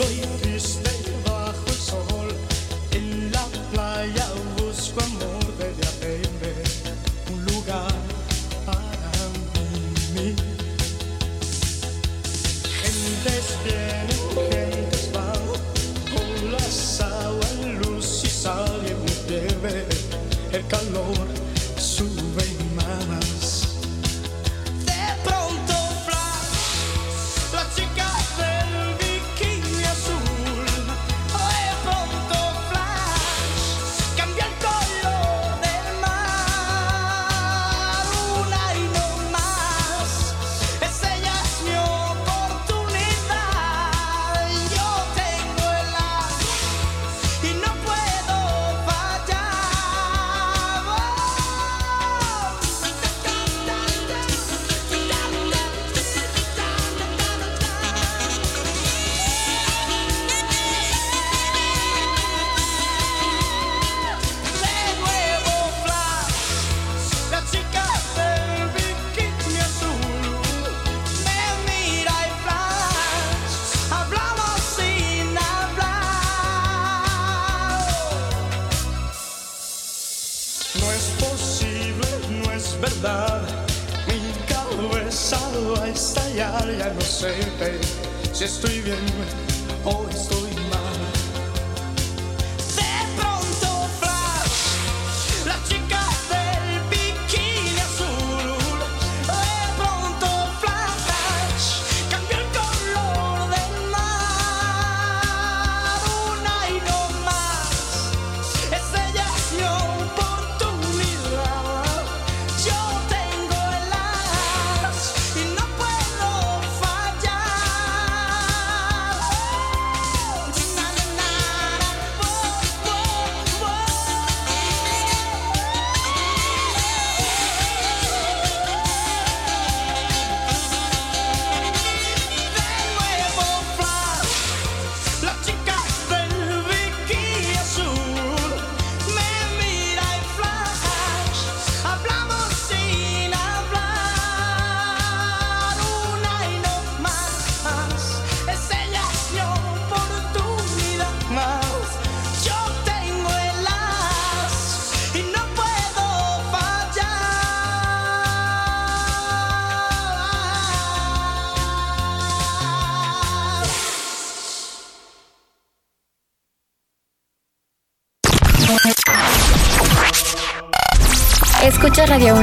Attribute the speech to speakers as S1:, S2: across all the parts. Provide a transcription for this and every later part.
S1: Solo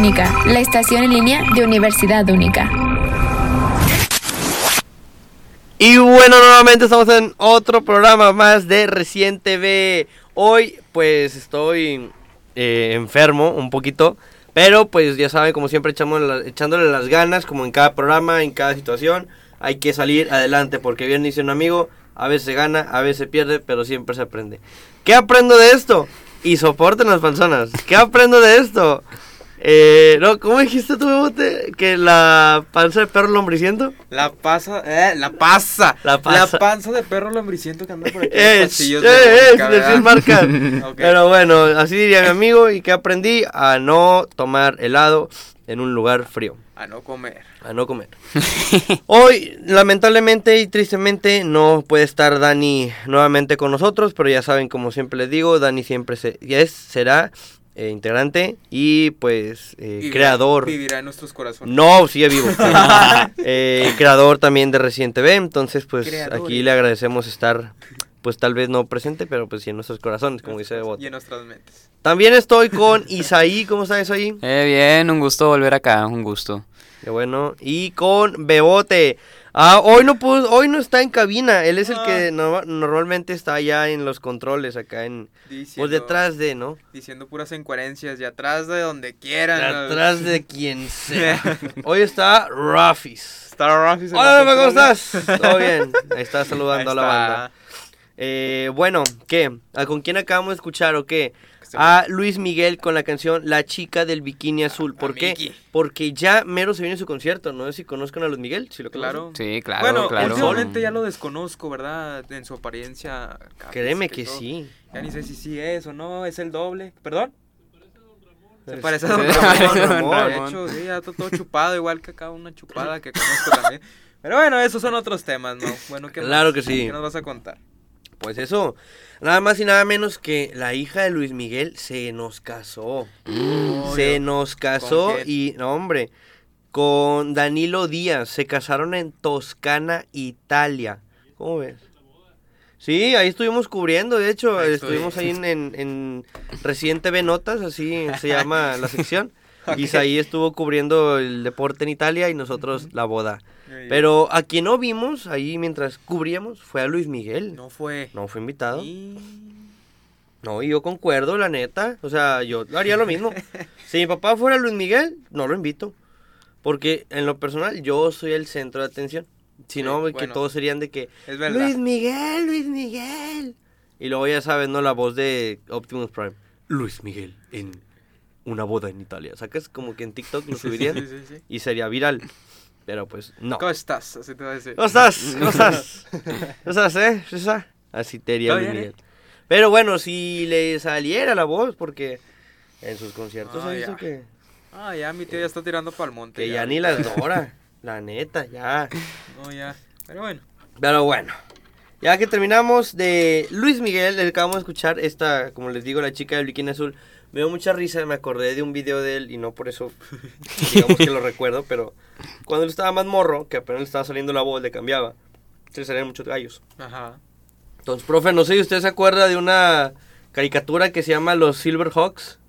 S1: La
S2: estación en línea de Universidad Única.
S3: Y bueno, nuevamente estamos en otro programa más de Recién TV. Hoy pues estoy eh, enfermo un poquito, pero pues ya saben, como siempre echamos echándole las ganas, como en cada programa, en cada situación, hay que salir adelante, porque bien dice un amigo, a veces se gana, a veces se pierde, pero siempre se aprende. ¿Qué aprendo de esto? Y soporten las personas. ¿Qué aprendo de esto? Eh, no, ¿Cómo dijiste tú, Bebote? Que la panza de perro lombriciento.
S4: La pasa, eh, la pasa.
S3: La pasa.
S4: panza de perro lombriciento que anda por aquí.
S3: eh,
S4: de
S3: es,
S4: Mónica,
S3: decir
S4: ¿verdad?
S3: marca.
S4: Ok.
S3: Pero bueno, así diría mi amigo. ¿Y que aprendí? A no tomar helado en un lugar frío.
S4: A no comer.
S3: A no comer. Hoy, lamentablemente y tristemente, no puede estar Dani nuevamente con nosotros. Pero ya saben, como siempre les digo, Dani siempre se, es, será eh, integrante y pues eh, creador.
S4: Vivirá en nuestros corazones.
S3: No, sigue vivo. Eh, creador también de Resident TV. Entonces, pues
S4: Creadores.
S3: aquí le agradecemos estar, pues tal vez no presente, pero pues sí en nuestros corazones, como dice Bot.
S4: Y en nuestras mentes.
S3: También estoy con Isaí. ¿Cómo está Isaí?
S5: Eh, bien, un gusto volver acá, un gusto.
S3: Qué bueno. Y con Bebote. Ah, hoy no pudo, hoy no está en cabina. Él es el que no- normalmente está allá en los controles, acá en,
S4: Diciendo,
S3: pues detrás de, ¿no?
S4: Diciendo puras incoherencias y atrás de donde quieran.
S3: Atrás de quien sea. Hoy está Rafis.
S4: Está Rafis
S3: Hola, ¿cómo estás? Todo bien. Ahí está saludando
S4: Ahí
S3: a la banda. Eh, bueno, ¿qué? ¿A ¿Con quién acabamos de escuchar o qué? A Luis Miguel con la canción La chica del bikini azul. ¿Por
S4: a
S3: qué? Porque ya mero se viene su concierto. No sé si conozcan a Luis Miguel. Si lo conocen.
S4: Claro.
S5: Sí, claro,
S4: bueno,
S5: claro.
S4: últimamente ya lo desconozco, ¿verdad? En su apariencia.
S3: Créeme que sí.
S4: Ya ni sé si sí es o no, es el doble. ¿Perdón? Se parece a Don Ramón.
S5: parece a Don
S4: Ramón, de hecho, sí, ya todo, todo chupado, igual que acá una chupada que conozco también. Pero bueno, esos son otros temas, ¿no? Bueno, ¿qué
S3: Claro
S4: más?
S3: que sí.
S4: ¿Qué nos vas a contar?
S3: Pues eso, nada más y nada menos que la hija de Luis Miguel se nos casó. se nos casó y, no hombre, con Danilo Díaz. Se casaron en Toscana, Italia. ¿Cómo ves? Sí, ahí estuvimos cubriendo, de hecho,
S4: Ahí
S3: estuvimos ahí en, en, en Reciente B Notas, así se llama la sección. Y ahí estuvo cubriendo el deporte en Italia y nosotros la boda. Pero a quien no vimos ahí mientras cubríamos fue a Luis Miguel.
S4: No fue.
S3: No fue invitado.
S4: Y-
S3: No, y yo concuerdo, la neta. O sea, yo haría lo mismo. si mi papá fuera Luis Miguel, no lo invito. Porque en lo personal, yo soy el centro de atención. Si
S4: Sí,
S3: no, que
S4: bueno.
S3: todos serían de que.
S4: Es verdad.
S3: Luis Miguel, Luis Miguel. Y luego ya sabes, ¿no? La voz de Optimus Prime. Luis Miguel en una boda en Italia. Sacas como que en TikTok lo subirían
S4: sí, sí, sí.
S3: y sería viral. Pero pues, no.
S4: ¿Cómo estás? Así te voy a decir.
S3: ¿Cómo estás? ¿Cómo estás? ¿Cómo estás, eh? Así te haría
S4: ¿Todo
S3: Luis
S4: bien,
S3: Miguel. Pero bueno, si le saliera la voz, porque en sus conciertos
S4: Ah, ya.
S3: que,
S4: Ah, ya mi tío ya está tirando para el monte.
S3: que ya ni las dora. La neta, ya.
S4: No, ya. Pero bueno.
S3: Pero bueno, ya que terminamos de Luis Miguel, le acabamos de escuchar esta, como les digo, la chica del bikini azul. Me dio mucha risa, me acordé de un video de él y no por eso, digamos que lo recuerdo, pero cuando él estaba más morro, que apenas le estaba saliendo la voz, le cambiaba, se le salían muchos gallos.
S4: Ajá.
S3: Entonces, profe, no sé si usted se acuerda de una caricatura que se llama Los Silverhawks.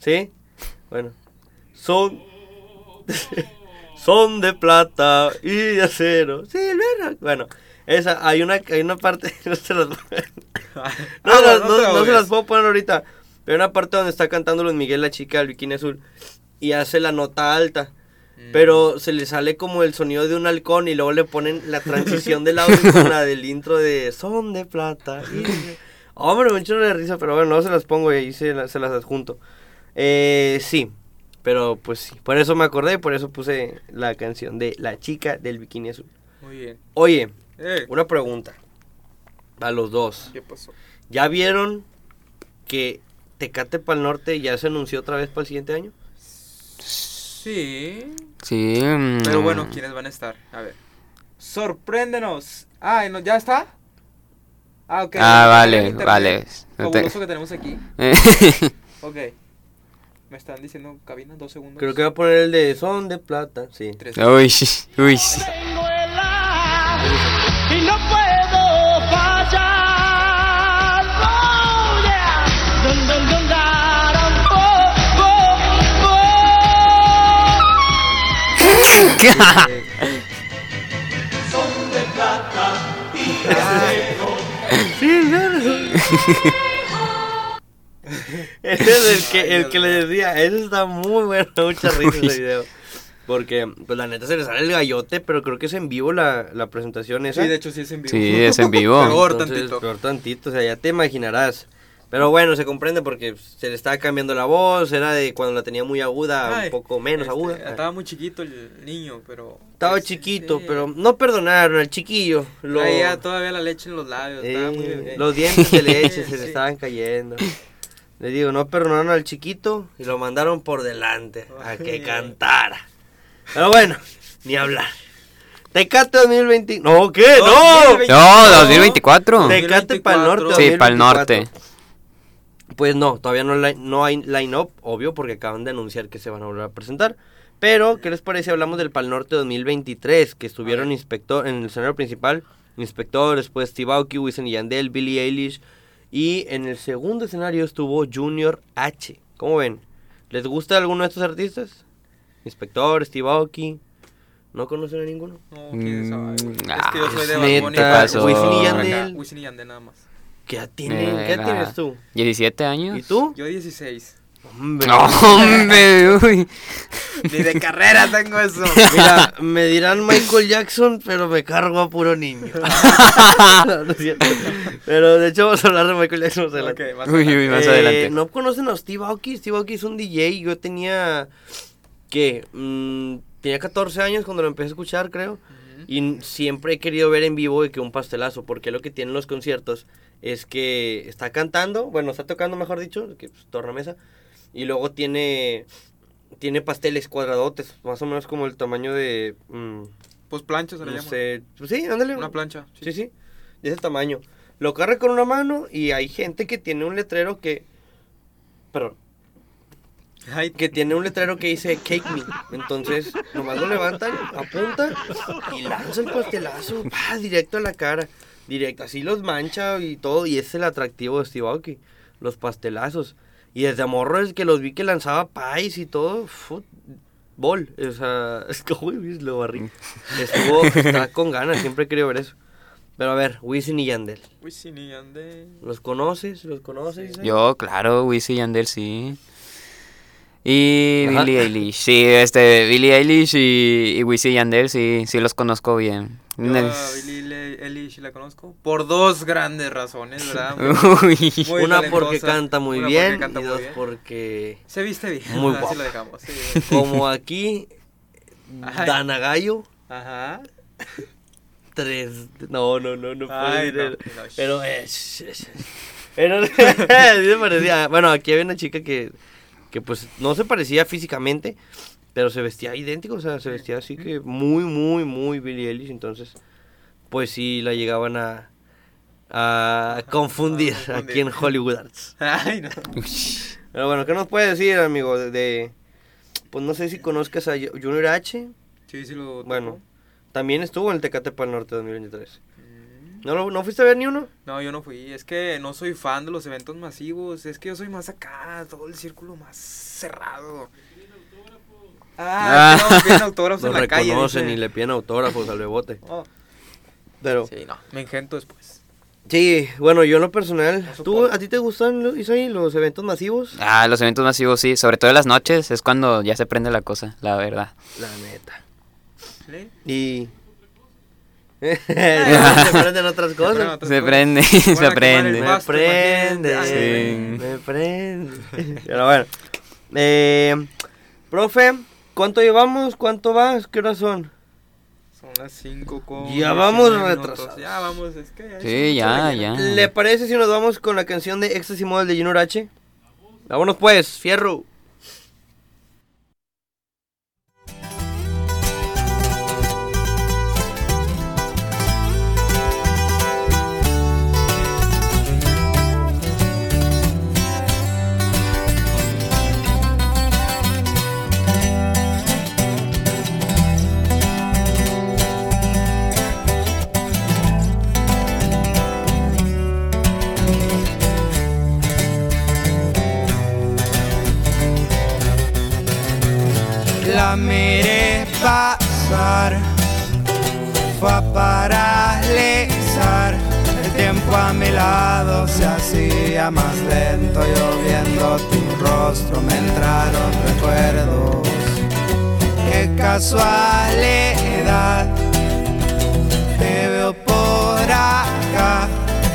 S3: ¿Sí? Bueno. Son. son de plata y de acero. Silverhawks. Bueno, esa, hay una, hay una parte. No se las, no,
S4: Ah,
S3: no,
S4: no,
S3: no-
S4: no
S3: se las puedo poner ahorita. Pero una parte donde está cantando Luis Miguel, la chica del bikini azul. Y hace la nota alta.
S4: Mm.
S3: Pero se le sale como el sonido de un halcón y luego le ponen la transición del audio con la del intro de Son de plata. y de-". Hombre, me echo de risa, pero bueno, no se las pongo y ahí se, la- se las adjunto. Eh, sí, pero pues sí, por eso me acordé, por eso puse la canción de La chica del bikini azul.
S4: Muy bien.
S3: Oye,
S4: Eh,
S3: una pregunta a los dos.
S4: ¿Qué pasó?
S3: ¿Ya vieron que Tecate para el Norte ya se anunció otra vez para el siguiente año?
S4: Sí.
S5: Sí. mm,
S4: Pero bueno, ¿quiénes van a estar? A ver. Sorpréndenos. Ah, ¿no- ¿ya está? Ah, ok.
S5: Ah, vale, vale. No te-
S4: Fabuloso que tenemos aquí. Ok. Me están diciendo cabina, dos segundos.
S3: Creo que va a poner el de Son de plata, sí.
S4: Tres.
S5: uy, uy.
S3: Ese es el que, el que le decía, eso está muy bueno, mucha risa ese video. Porque, pues la neta se le sale el gallote, pero creo que es en vivo la, la presentación esa.
S4: Sí, de hecho sí es en vivo.
S5: Sí, es en vivo.
S4: Peor tantito.
S3: Peor tantito, o sea, ya te imaginarás. Pero bueno, se comprende porque se le estaba cambiando la voz, era de cuando la tenía muy aguda,
S4: Ay,
S3: un poco menos
S4: este,
S3: aguda.
S4: Estaba muy chiquito el niño, pero.
S3: Estaba
S4: pues,
S3: chiquito,
S4: sí.
S3: pero no perdonaron al chiquillo. Lo,
S4: Traía todavía la leche en los labios. estaba muy bebé.
S3: los dientes de leche se le
S4: Sí.
S3: estaban cayendo. Le digo, no perdonaron al chiquito y lo mandaron por delante a que cantara. Pero bueno, ni hablar. Tecate 2020. No, ¿qué? No.
S4: 2020.
S5: No, 2024.
S3: Tecate para el norte.
S5: Sí, para el
S3: 2024.
S5: norte.
S3: Pues no, todavía no, no hay line-up, obvio, porque acaban de anunciar que se van a volver a presentar. Pero, ¿qué les parece? Hablamos del Pal Norte 2023, que estuvieron inspector en el escenario principal, Inspector, después Steve Aoki, Wisin y Yandel, Billie Eilish. Y en el segundo escenario estuvo Junior H. ¿Cómo ven? ¿Les gusta alguno de estos artistas? Inspector, Steve Aoki. ¿No conocen a ninguno?
S4: No, quién sabe.
S5: Mm,
S4: Es que yo
S5: ah,
S4: soy de
S3: es
S4: Bad.
S3: Wisin y. Yandel.
S4: Wisin y Yandel nada más.
S3: ¿Qué edad tienes tú?
S5: 17 años.
S3: ¿Y tú?
S4: Yo 16.
S3: Hombre.
S5: No, hombre, uy.
S4: Ni de carrera tengo eso.
S3: Mira, me dirán Michael Jackson, pero me cargo a puro niño. No, no es cierto. Pero de hecho vamos a hablar de Michael Jackson más adelante.
S4: Más
S5: Uy,
S4: adelante.
S5: uy, más
S3: Eh,
S5: adelante.
S3: ¿No conocen a Steve Aoki? Steve Aoki es un DJ. Yo tenía, ¿qué? Mm, tenía 14 años cuando lo empecé a escuchar, creo. Y siempre he querido ver en vivo de que un pastelazo, porque lo que tienen los conciertos es que está cantando, bueno, está tocando, mejor dicho, que pues, tornamesa, Y luego tiene tiene pasteles cuadradotes, más o menos como el tamaño de mm,
S4: Pues plancha se le
S3: no
S4: llama.
S3: sé, pues sí, ándale.
S4: Una plancha.
S3: Sí, sí, de ese tamaño. Lo carga con una mano y hay gente que tiene un letrero que perdón,
S4: Ay,
S3: que tiene un letrero que dice cake me. Entonces, nomás lo levantan, apunta y lanza el pastelazo, pa, directo a la cara. Directo, así los mancha y todo. Y es el atractivo de Steve Aoki, los pastelazos. Y desde morro es que los vi que lanzaba pies y todo. Fútbol. O sea, es que uy, lo barrí. Estuvo, está con ganas, siempre he querido ver eso. Pero a ver, Wisin y Yandel.
S4: Wisin y Yandel.
S3: ¿Los conoces? ¿Los conoces?
S5: Yo, claro, Wisin y Yandel, sí. Y
S3: Ajá.
S5: Billie Eilish, sí, este, Billie Eilish y, y Wisin y Yandel, sí, sí los conozco bien.
S4: Yo a Billie Eilish la conozco por dos grandes razones, ¿verdad? Muy-
S5: Uy.
S4: muy
S3: Una porque canta muy
S4: una porque
S3: bien
S4: canta
S3: y
S4: muy
S3: dos
S4: bien.
S3: porque...
S4: Se viste bien.
S3: Muy guapa.
S4: lo dejamos. sí.
S3: Como aquí,
S4: Ay.
S3: Dana Gallo,
S4: Ajá.
S3: tres. No, no, no, no puedo
S4: Ay,
S3: decir
S4: no, no,
S3: Pero es. es- Pero sí me parecía. Bueno, aquí había una chica que, que pues no se parecía físicamente, pero se vestía idéntico, o sea, se vestía así que muy, muy, muy Billie Eilish. Entonces, pues sí la llegaban a, a confundir aquí en Hollywood Arts.
S4: Ay, no.
S3: Pero bueno, ¿qué nos puede decir, amigo? De, de- pues no sé si conozcas a Junior H.
S4: Sí, sí lo.
S3: Bueno, también estuvo en el Tecate para el Norte 2023.
S4: Mm.
S3: ¿No, lo- ¿No fuiste a ver ni uno?
S4: No, yo no fui. Es que no soy fan de los eventos masivos. Es que yo soy más acá, todo el círculo más cerrado. Ah,
S5: Ah.
S4: no, piden autógrafos en la calle.
S3: reconocen y le piden autógrafos al bebote.
S4: Oh,
S3: Pero,
S4: sí, no, me engento después.
S3: sí, bueno, yo en lo personal,
S4: No
S3: ¿tú. ¿a ti te gustan, los eventos masivos?
S5: Ah, los eventos masivos, sí, sobre todo en las noches, es cuando ya se prende la cosa, la verdad.
S3: La neta.
S4: ¿Sí?
S3: Y... se prenden otras cosas.
S5: Se
S4: cosas.
S5: prende, se prende.
S3: Me prende, me prende. Pero bueno. Eh, profe, ¿cuánto llevamos? ¿Cuánto vas? ¿Qué horas son?
S4: Son las 5 con.
S3: Ya vamos
S4: 19 minutos.
S3: retrasados.
S4: Ya vamos, es que. ya
S5: Sí, ya, ya.
S3: ¿Le parece si nos vamos con la canción de Éxtasis Model de Junior H? Vámonos pues, fierro.
S6: Se hacía más lento. Yo viendo tu rostro me entraron recuerdos. Qué casualidad, te veo por acá.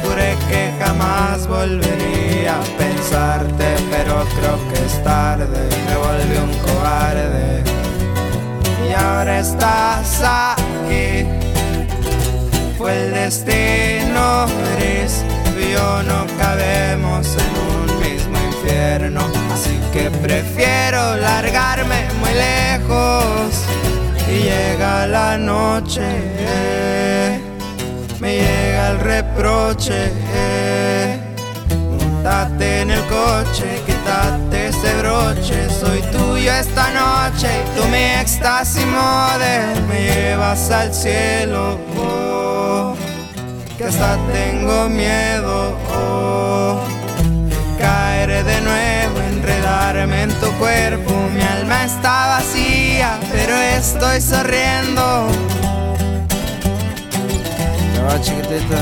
S6: Juré que jamás volvería a pensarte, pero creo que es tarde. Me volví un cobarde y ahora estás aquí. Fue el destino gris, yo no cabemos en un mismo infierno, así que prefiero largarme muy lejos. Y llega la noche, me llega el reproche. eh. Montate en el coche, quítate ese broche. Soy tuyo esta noche tú mi éxtasis model. Me llevas al cielo, que hasta tengo miedo. Oh, caer de nuevo, enredarme en tu cuerpo. Mi alma está vacía, pero estoy sonriendo. Ya va, chiquitita.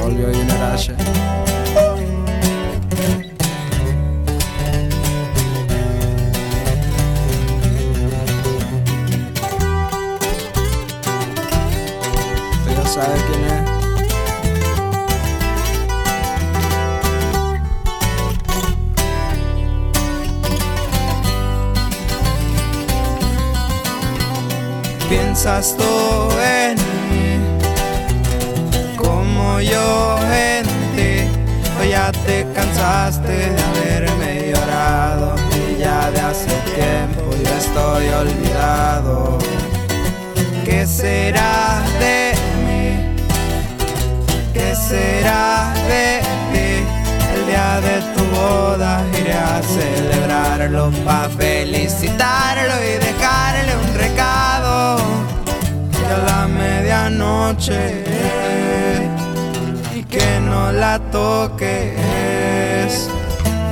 S6: Volvió Junior Piensas tú en mí como yo en ti. Hoy ya te cansaste de haberme llorado y ya de hace tiempo yo estoy olvidado. ¿Qué será de mí? ¿Qué será de ti? El día de tu boda iré a celebrarlo pa' felicitarlo y dejarle un recado. A la medianoche y que no la toques.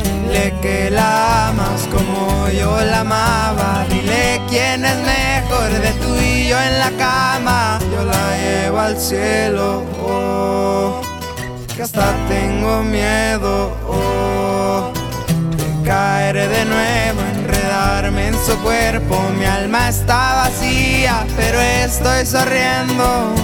S6: Dile que la amas como yo la amaba. Dile quién es mejor de tú y yo en la cama. Yo la llevo al cielo. oh, que hasta tengo miedo. oh, de caer de nuevo, en su cuerpo. Mi alma está vacía, pero estoy sonriendo.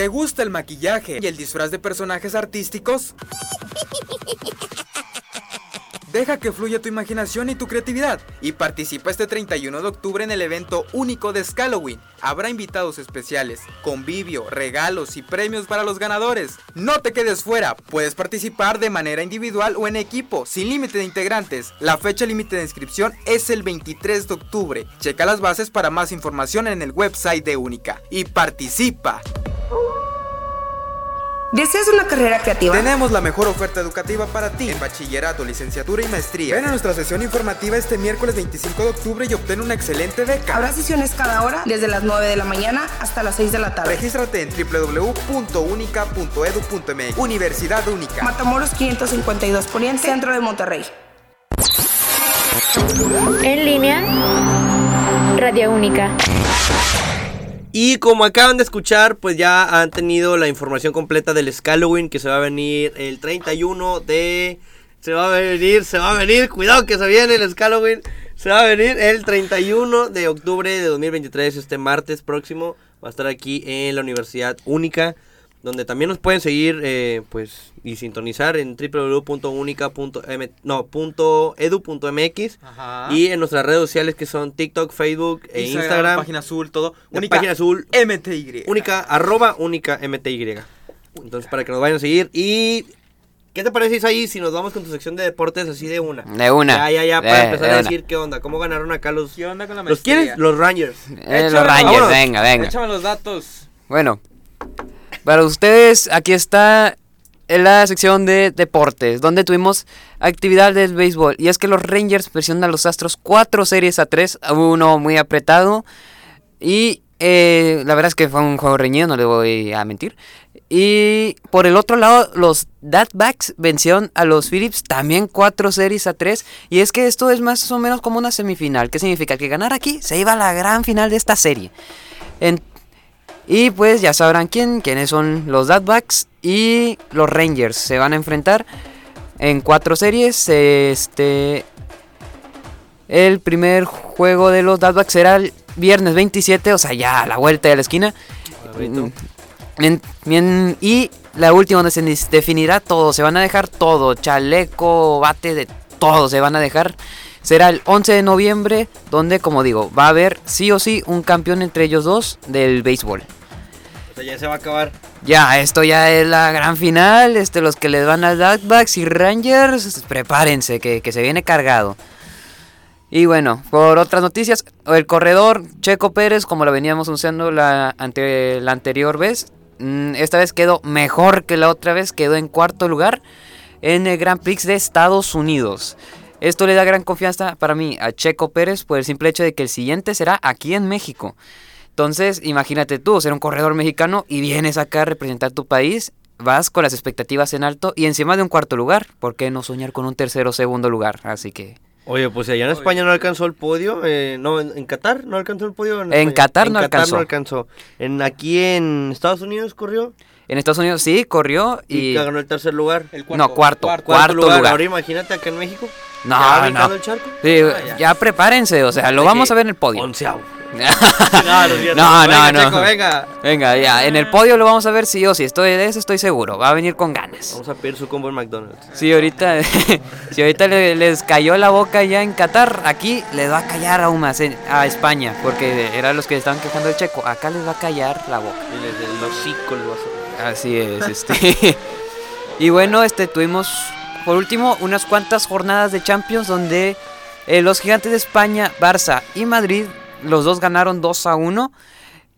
S7: ¿Te gusta el maquillaje y el disfraz de personajes artísticos? Deja que fluya tu imaginación y tu creatividad y participa este 31 de octubre en el evento único de Halloween. Habrá invitados especiales, convivio, regalos y premios para los ganadores. No te quedes fuera, puedes participar de manera individual o en equipo, sin límite de integrantes. La fecha límite de inscripción es el 23 de octubre. Checa las bases para más información en el website de Única y participa.
S8: ¿Deseas una carrera creativa?
S7: Tenemos la mejor oferta educativa para ti en bachillerato, licenciatura y maestría. Ven a nuestra sesión informativa este miércoles 25 de octubre y obtén una excelente beca.
S8: Habrá sesiones cada hora, desde las 9 de la mañana hasta las 6 de la tarde.
S7: Regístrate en www.unica.edu.mx. Universidad Única.
S8: Matamoros 552 Poniente, Centro de Monterrey.
S2: En línea, Radio Única.
S3: Y como acaban de escuchar, pues ya han tenido la información completa del Halloween que se va a venir el 31 de... Se va a venir, se va a venir, cuidado que se viene el Halloween. Se va a venir el 31 de octubre de 2023, este martes próximo. Va a estar aquí en la Universidad Única, donde también nos pueden seguir eh, pues y sintonizar en www.unica.m no, punto edu.mx
S4: Ajá.
S3: y en nuestras redes sociales que son TikTok, Facebook e Instagram.
S4: Página azul, todo.
S3: La página azul.
S4: MTY.
S3: Única, arroba única MTY. Entonces, para que nos vayan a seguir. Y. ¿Qué te parece, ahí si nos vamos con tu sección de deportes así de una?
S5: De una.
S3: Ya, ya, ya, para
S5: Eh,
S3: empezar
S5: de
S3: a
S5: una.
S3: decir qué onda, cómo ganaron acá los.
S4: ¿Qué onda con la
S3: ¿Los quieres? Los Rangers.
S5: Eh, los Rangers,
S3: vámonos.
S5: venga, venga.
S4: Échame los datos.
S5: Bueno, para ustedes aquí está en la sección de deportes, donde tuvimos actividad del béisbol. Y es que los Rangers presionan a los Astros cuatro series a tres, uno muy apretado. Y eh, la verdad es que fue un juego reñido, no le voy a mentir. Y por el otro lado, los Datbacks vencieron a los Phillips también cuatro series a tres. Y es que esto es más o menos como una semifinal. ¿Qué significa? Que ganar aquí se iba a la gran final de esta serie. En- y pues ya sabrán quién, quiénes son los Datbacks y los Rangers. Se van a enfrentar en cuatro series. Este. El primer juego de los Datbacks será el viernes 27, o sea, ya a la vuelta de la esquina. Mm, en- y la última donde se definirá todo. Se van a dejar todo: chaleco, bate, de todo. Se van a dejar. Será el 11 de noviembre, donde, como digo, va a haber sí o sí un campeón entre ellos dos del béisbol.
S3: Ya se va a acabar.
S5: Ya, esto ya es la gran final. Este, los que les van a Duckbacks y Rangers, prepárense, que, que se viene cargado. Y bueno, por otras noticias, el corredor Checo Pérez, como lo veníamos anunciando la, ante, la anterior vez, mm, esta vez quedó mejor que la otra vez, quedó en cuarto lugar en el Grand Prix de Estados Unidos. Esto le da gran confianza para mí a Checo Pérez por el simple hecho de que el siguiente será aquí en México. Entonces, imagínate tú, ser un corredor mexicano y vienes acá a representar tu país, vas con las expectativas en alto y encima de un cuarto lugar. ¿Por qué no soñar con un tercero o segundo lugar? Así que
S3: Oye, pues allá en España no alcanzó el podio. eh, no, en, en Qatar no alcanzó el podio.
S5: En
S3: España.
S5: Qatar no
S3: en
S5: alcanzó.
S3: no alcanzó. En, aquí en Estados Unidos corrió
S5: En Estados Unidos sí, corrió
S3: y,
S5: y...
S3: ganó el tercer lugar.
S4: El
S5: No, cuarto.
S3: Cuarto,
S5: Cuarto
S3: lugar.
S5: lugar.
S3: Ahora imagínate acá en México.
S5: No,
S3: ¿Ya brincando
S5: no.
S3: el charco?
S5: Sí,
S3: Ah, ya.
S5: ya prepárense, o sea, lo vamos a ver en el podio.
S3: Onceavo.
S5: no,
S3: no,
S5: no, no.
S3: Checo, venga.
S5: Venga, ya, en el podio lo vamos a ver sí o sí, estoy de eso estoy seguro, va a venir con ganas.
S3: Vamos a pedir su combo en McDonald's.
S5: Si ahorita, si ahorita le- les cayó la boca ya en Qatar, aquí les va a callar aún más en- a España, porque eran los que estaban quejando del checo, acá les va a callar la boca.
S3: Y les del hocico les vas a-
S5: Así es, este. y bueno, este tuvimos por último unas cuantas jornadas de Champions donde eh, los gigantes de España, Barça y Madrid, los dos ganaron 2 a 1.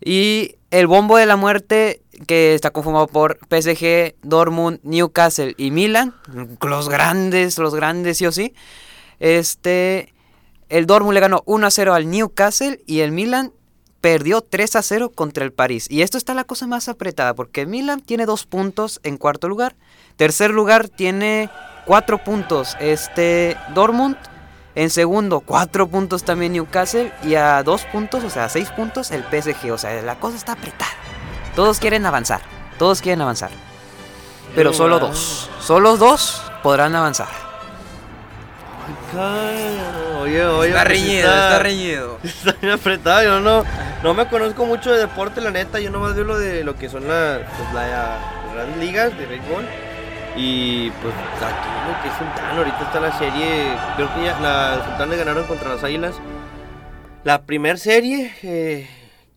S5: Y el bombo de la muerte, que está conformado por PSG, Dortmund, Newcastle y Milan, los grandes, los grandes sí o sí. Este, el Dortmund le ganó 1 a 0 al Newcastle y el Milan perdió 3 a 0 contra el París. Y esto está la cosa más apretada, porque Milan tiene dos puntos en cuarto lugar. Tercer lugar tiene cuatro puntos este Dortmund. En segundo, cuatro puntos también Newcastle. Y a dos puntos, o sea, a seis puntos el PSG. O sea, la cosa está apretada. Todos quieren avanzar. Todos quieren avanzar. Pero solo dos. Solo dos podrán avanzar.
S3: Oye, oye.
S7: Está
S3: pues
S7: reñido, está reñido.
S3: Está bien apretado, yo no, no me conozco mucho de deporte, la neta, yo nomás veo lo de lo que son la, pues, la- las grandes ligas de béisbol. Y pues aquí lo que es Sultán, ahorita está la serie, creo que ya la Sultanes ganaron contra las Águilas. La primer serie eh,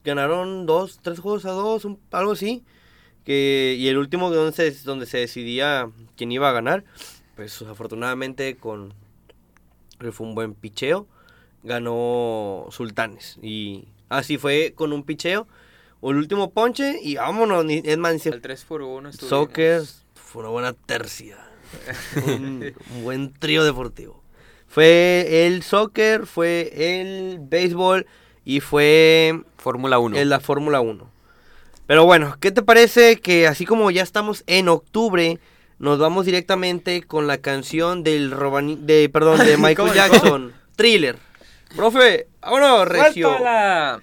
S3: ganaron dos, tres juegos a dos, un- algo así. Que, y el último donde se, donde se decidía quién iba a ganar, pues afortunadamente con fue un buen picheo ganó Sultanes. Y así fue con un picheo. El último ponche y vámonos. Es más,
S4: El 3 por 1
S3: Soccer fue una buena tercia. un, un buen trío deportivo. Fue el soccer, fue el béisbol y fue
S5: Fórmula 1.
S3: en la Fórmula 1. Pero bueno, ¿qué te parece que así como ya estamos en octubre, nos vamos directamente con la canción del Robani- de perdón, de Michael
S4: ¿Cómo,
S3: Jackson, Thriller. Profe, vámonos, Regio.
S4: ¡Suéltala!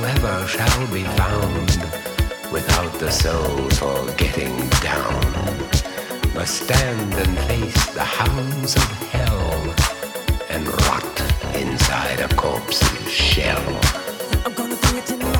S9: Whosoever shall be found without the soul for getting down must stand and face the hounds of hell and rot inside a corpse's shell. The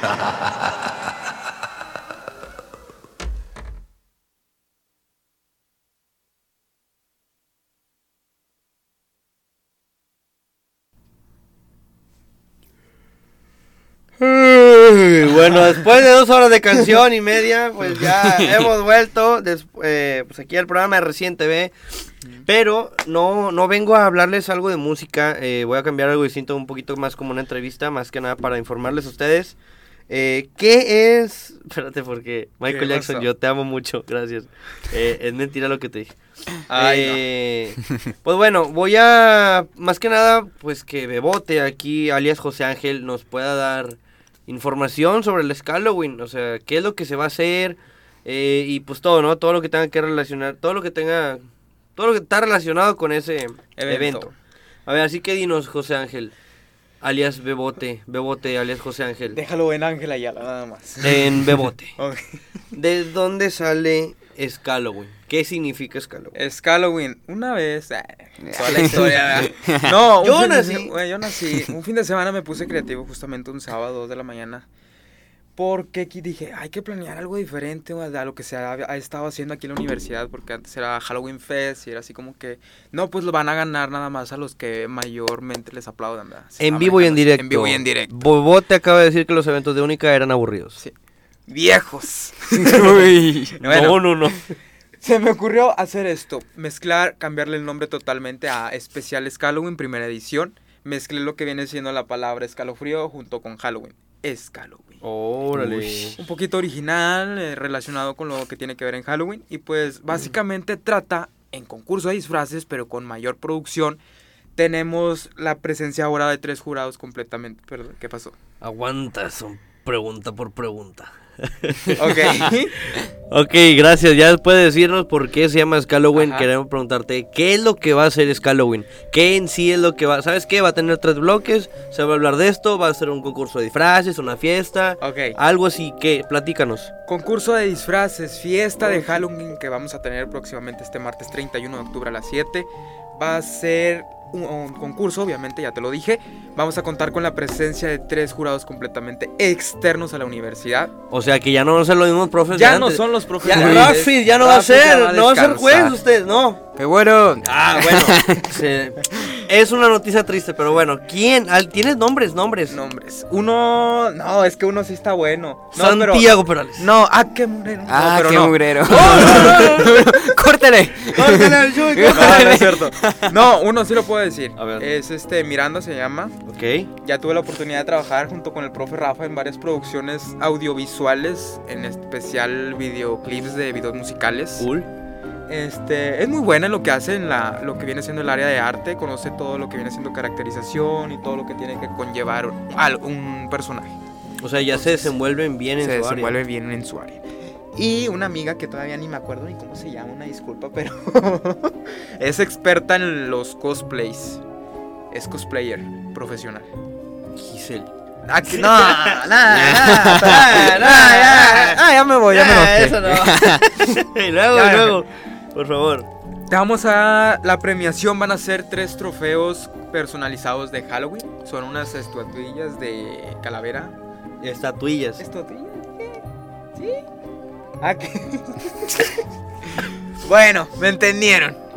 S3: Ha ha ha. Dos horas de canción y media, pues ya hemos vuelto des- eh, pues aquí al programa de Recién TV. Pero no, no vengo a hablarles algo de música. eh, voy a cambiar algo distinto, un poquito más como una entrevista, más que nada para informarles a ustedes. Eh, ¿Qué es? Espérate, porque Michael
S4: ¿Qué
S3: Jackson, yo te amo mucho, gracias. Eh, es mentira lo que te dije.
S4: Ay, no.
S3: Pues bueno, voy a, más que nada, pues que Bebote aquí, alias José Ángel, nos pueda dar información sobre el Halloween, o sea, qué es lo que se va a hacer eh, y pues todo, ¿no? Todo lo que tenga que relacionar, todo lo que tenga, todo lo que está relacionado con ese evento.
S4: Evento.
S3: A ver, así que dinos, José Ángel, alias Bebote, Bebote, alias José Ángel,
S4: Déjalo en Ángela ya, nada más.
S3: en Bebote.
S4: Ok.
S3: ¿De dónde sale Halloween? ¿Qué significa Halloween?
S4: Es Halloween. Una vez. ah, toda la historia. ¿verdad? No,
S3: Yo
S4: de
S3: nací.
S4: bueno, yo nací. Un fin de semana me puse creativo justamente un sábado, 2 de la mañana. Porque aquí dije, hay que planear algo diferente a lo que se ha, ha estado haciendo aquí en la universidad. Porque antes era Halloween Fest y era así como que. No, pues lo van a ganar nada más a los que mayormente les aplaudan, ¿verdad?
S3: En vivo y en directo.
S4: En vivo y en directo.
S3: Bobote acaba de decir que los eventos de Única eran aburridos.
S4: Sí. Viejos.
S5: Uy.
S4: Bueno,
S3: No, no, no.
S4: Se me ocurrió hacer esto, mezclar, cambiarle el nombre totalmente a Especiales Halloween, primera edición. Mezclé lo que viene siendo la palabra escalofrío junto con Halloween. Es Halloween.
S3: Órale.
S4: Un poquito original, eh, relacionado con lo que tiene que ver en Halloween. Y pues básicamente trata en concurso de disfraces, pero con mayor producción. Tenemos la presencia ahora de tres jurados completamente. Perdón, ¿qué pasó?
S3: Aguanta, son pregunta por pregunta.
S4: Ok.
S3: Ok, gracias. Ya de decirnos por qué se llama Halloween,
S4: Ajá.
S3: queremos preguntarte qué es lo que va a ser Halloween. ¿Qué en sí es lo que va? ¿Sabes qué? Va a tener tres bloques. Se va a hablar de esto. Va a ser un concurso de disfraces, una fiesta.
S4: ok.
S3: Algo así que, platícanos.
S4: Concurso de disfraces, fiesta de Halloween que vamos a tener próximamente este martes 31 de octubre a las 7. Va a ser un, un concurso, obviamente, ya te lo dije. Vamos a contar con la presencia de tres jurados completamente externos a la universidad.
S3: O sea que ya no van a ser los mismos profes. de
S4: Ya no son los
S3: Ya,
S4: profes.
S3: Rafi, ya no va a
S4: ya
S3: ser.
S4: va a
S3: no va a ser juez usted, no.
S5: ¡Qué bueno!
S3: Ah, bueno. se- es una noticia triste, pero bueno. ¿Quién? Al- ¿Tienes nombres? Nombres.
S4: Nombres. Uno. No, es que uno sí está bueno. No, pero-
S3: Santiago Perales.
S4: No, ah, qué mugrero. No,
S5: ¡Ah,
S4: pero
S5: qué
S4: no.
S5: mugrero! ¡Córtale!
S4: No, no es cierto. No, uno sí lo puedo decir.
S3: A ver.
S4: Es este Miranda se llama.
S3: Ok.
S4: Ya tuve la oportunidad de trabajar junto con el profe Rafa en varias producciones audiovisuales, en especial videoclips de videos musicales.
S3: Cool.
S4: Este, es muy buena en lo que hace en la, lo que viene siendo el área de arte, conoce todo lo que viene siendo caracterización y todo lo que tiene que conllevar al- un personaje.
S3: O sea, ya se desenvuelven bien en
S4: Se
S3: su área.
S4: desenvuelve bien en su área. Y una amiga que todavía ni me acuerdo ni cómo se llama, una disculpa, pero es experta en los cosplays. Es cosplayer profesional.
S3: Giselle.
S4: Ah, que- no, no, ya, ah, ya me voy. ya me enojé.
S3: eso no. y luego,
S4: Ya,
S3: y luego. Por favor.
S4: Vamos a la premiación, van a ser tres trofeos personalizados de Halloween. Son unas estatuillas de calavera.
S3: Estatuillas.
S4: ¿Estatuillas? ¿Sí? Ah, bueno, me entendieron.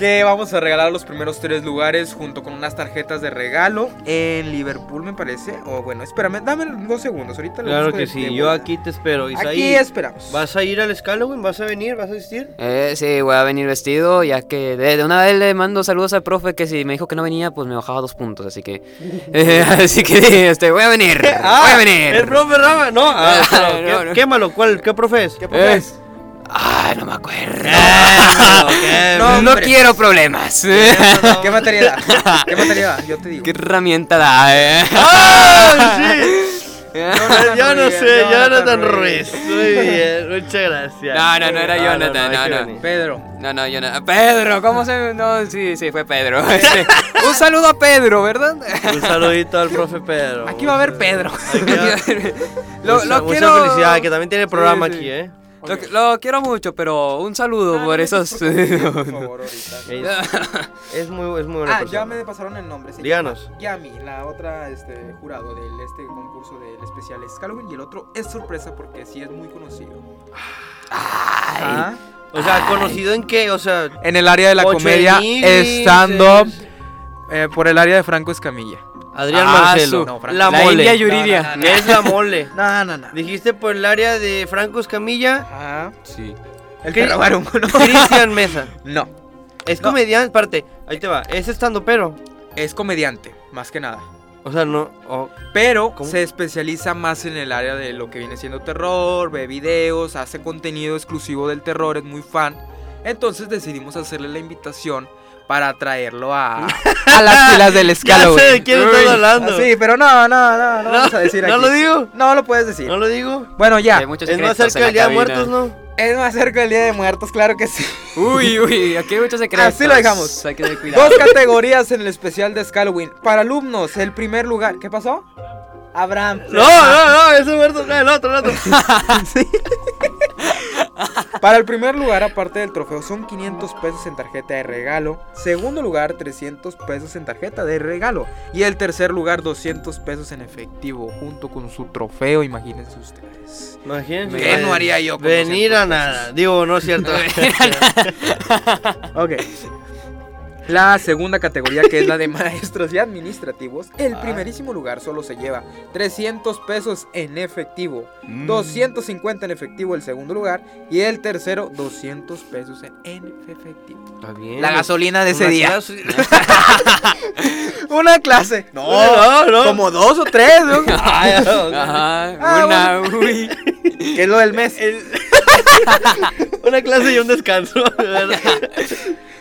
S4: Que vamos a regalar los primeros tres lugares junto con unas tarjetas de regalo en Liverpool, me parece. O bueno, espérame, dame dos segundos. Ahorita lo
S3: Claro
S4: busco
S3: que sí,
S4: tiempo.
S3: yo aquí te espero. Isaí,
S4: Aquí esperamos.
S3: ¿Vas a ir al Scalloween? ¿Vas a venir? ¿Vas a asistir?
S5: Eh, sí, voy a venir vestido, ya que de, de una vez le mando saludos al profe que si me dijo que no venía, pues me bajaba dos puntos, así que... eh, así que, este, voy a venir, voy a venir.
S3: Ah, ¿El profe Rama? No, ah,
S5: Ah, no,
S3: ¿qué-. Quémalo, ¿cuál? ¿Qué profe es?
S4: ¿Qué profe es?
S5: Ah, no me acuerdo.
S3: No,
S5: No, quiero problemas.
S4: ¿Qué materia da? ¿Qué materia da? Yo te digo.
S5: ¿Qué herramienta da, eh?
S3: Yo, yo no
S4: Ruiz,
S3: sé,
S4: Jonathan
S3: Jonathan
S4: Ruiz.
S3: Ruiz. Muy bien, muchas gracias.
S5: No, no, no era
S3: Ah,
S5: Jonathan, no, no.
S3: venir.
S4: Pedro.
S5: No, no, yo no. Pedro, ¿cómo se.? No, sí, sí, fue Pedro. Este, un saludo a Pedro, ¿verdad?
S3: Un saludito al profe Pedro.
S4: Aquí va a haber Pedro.
S3: Va-
S5: lo,
S3: mucha,
S5: lo
S3: mucha
S5: quiero.
S3: felicidad, que también tiene programa
S5: Sí, sí.
S3: aquí, ¿eh?
S5: Lo, lo quiero mucho, pero un saludo
S4: Ah,
S5: por
S4: no,
S5: esos.
S4: por favor, ahorita.
S3: Es, es muy, es muy buena
S4: Ah,
S3: persona.
S4: ya me pasaron el nombre. se
S3: Díganos.
S4: Yami, la otra este, jurado del este concurso del especial es Halloween y el otro es sorpresa porque sí es muy conocido. Ajá.
S3: O sea, ¿conocido en qué? O sea,
S4: En el área de la comedia,
S3: enigmas,
S4: stand-up,
S3: es-
S4: eh, por el área de Franco Escamilla.
S3: Adrián
S5: Ah,
S3: Marcelo.
S4: No,
S3: la,
S5: La
S3: mole.
S5: India Yuridia.
S3: ¿Qué es la mole?
S4: No, no, no.
S3: Dijiste por el área de Franco Escamilla,
S4: Ajá.
S5: Sí.
S4: El Barumo, ¿no?
S3: Cristian Mesa.
S4: No,
S3: Es
S4: No.
S3: comediante, espérate, ahí te va. Es estando pero.
S4: es comediante, más que nada.
S3: O sea, no. oh,
S4: Pero
S3: ¿Cómo?
S4: se especializa más en el área de lo que viene siendo terror, ve videos, hace contenido exclusivo del terror, es muy fan. Entonces decidimos hacerle la invitación para traerlo a, a las filas del
S3: ya
S4: escalo.
S3: sé de quién estás hablando.
S4: Sí, pero no, no, no, no, vamos a decir
S3: ¿No
S4: aquí.
S3: lo digo?
S4: No lo puedes decir.
S3: ¿No lo digo?
S4: Bueno, ya.
S5: Hay muchos
S3: Es más cerca del Día de. Muertos, ¿no?
S4: Es más cerca del Día de Muertos, claro que sí.
S5: Uy, uy, aquí hay muchos secretos.
S4: Así lo dejamos.
S5: Hay que tener cuidado.
S4: Dos categorías en el especial de Halloween. Para alumnos, el primer lugar. ¿Qué pasó? Abraham.
S3: No, no, no, ese muerto, no, el otro, el otro.
S4: Para el primer lugar, aparte del trofeo, son 500 pesos en tarjeta de regalo. Segundo lugar, 300 pesos en tarjeta de regalo. Y el tercer lugar, 200 pesos en efectivo, junto con su trofeo, imagínense ustedes.
S3: Imagínense.
S4: ¿Qué no haría yo con
S3: Venir
S4: 200
S3: a nada. Digo, no es cierto.
S4: Ok. La segunda categoría, que es la de maestros y administrativos, el primerísimo lugar solo se lleva 300 pesos en efectivo, 250 en efectivo el segundo lugar y el tercero 200 pesos en, efectivo.
S3: Está bien.
S4: La gasolina de ese
S3: Una
S4: día.
S3: clase-
S4: Una clase. No,
S3: No, no.
S4: como dos o tres, ¿no?
S3: Ay, no.
S5: Ajá,
S4: Ah,
S5: una, uy.
S4: que es lo del mes.
S3: Una clase y un descanso.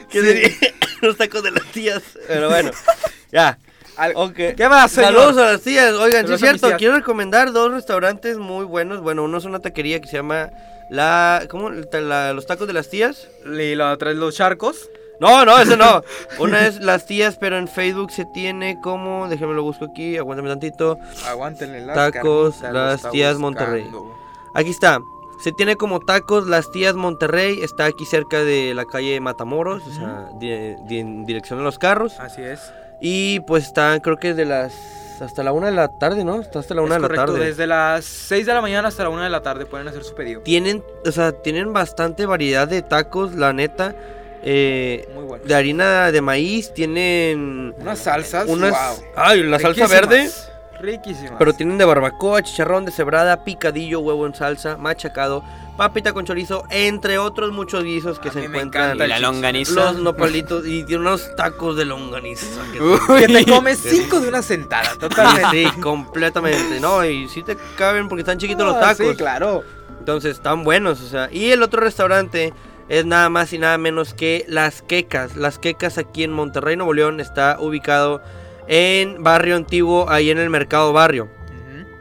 S3: ¿Qué sería? Los tacos de las tías. Pero bueno, ya.
S4: Al-
S3: Ok.
S4: ¿Qué más, señor?
S3: Saludos a las tías. Oigan, sí es cierto. Quiero recomendar dos restaurantes muy buenos. Bueno, uno es una taquería que se llama La. ¿Cómo? La- los tacos de las tías.
S4: Y la otra es los charcos.
S3: No, no, ese no. Una es las tías, pero en Facebook se tiene como. Déjenme lo busco aquí, aguántame tantito.
S4: Aguántenle las
S3: Tacos, las tías
S4: buscando.
S3: Monterrey. Aquí está. Se tiene como tacos Las Tías Monterrey. Está aquí cerca de la calle Matamoros. O sea, di- di- en dirección a los carros.
S4: Así es.
S3: Y pues están, creo que de las. Hasta la una de la tarde, ¿no? Está hasta la una
S4: Es
S3: de la
S4: correcto,
S3: tarde.
S4: desde las 6 de la mañana hasta la 1 de la tarde pueden hacer su pedido.
S3: Tienen, o sea, tienen bastante variedad de tacos, la neta. Eh,
S4: Muy bueno.
S3: de harina de maíz, tienen.
S4: Unas salsas,
S3: Unas.
S4: wow.
S3: Ay, la salsa verde.
S4: Riquísimas.
S3: Pero tienen de barbacoa, chicharrón de cebrada, picadillo, huevo en salsa, machacado, papita con chorizo, entre otros muchos guisos que
S4: A
S3: se
S4: mí me
S3: encuentran.
S4: encanta
S5: Y la longaniza.
S3: Los nopalitos y unos tacos de longaniza. que-
S5: Uy.
S4: Que te comes 5 de una sentada, totalmente.
S3: Sí, sí, completamente. No, y sí te caben porque están chiquitos los
S4: Ah,
S3: tacos.
S4: Sí, claro.
S3: Entonces están buenos, o sea. Y el otro restaurante es nada más y nada menos que Las Quecas. Las Quecas aquí en Monterrey, Nuevo León, está ubicado en Barrio Antiguo, ahí en el Mercado Barrio.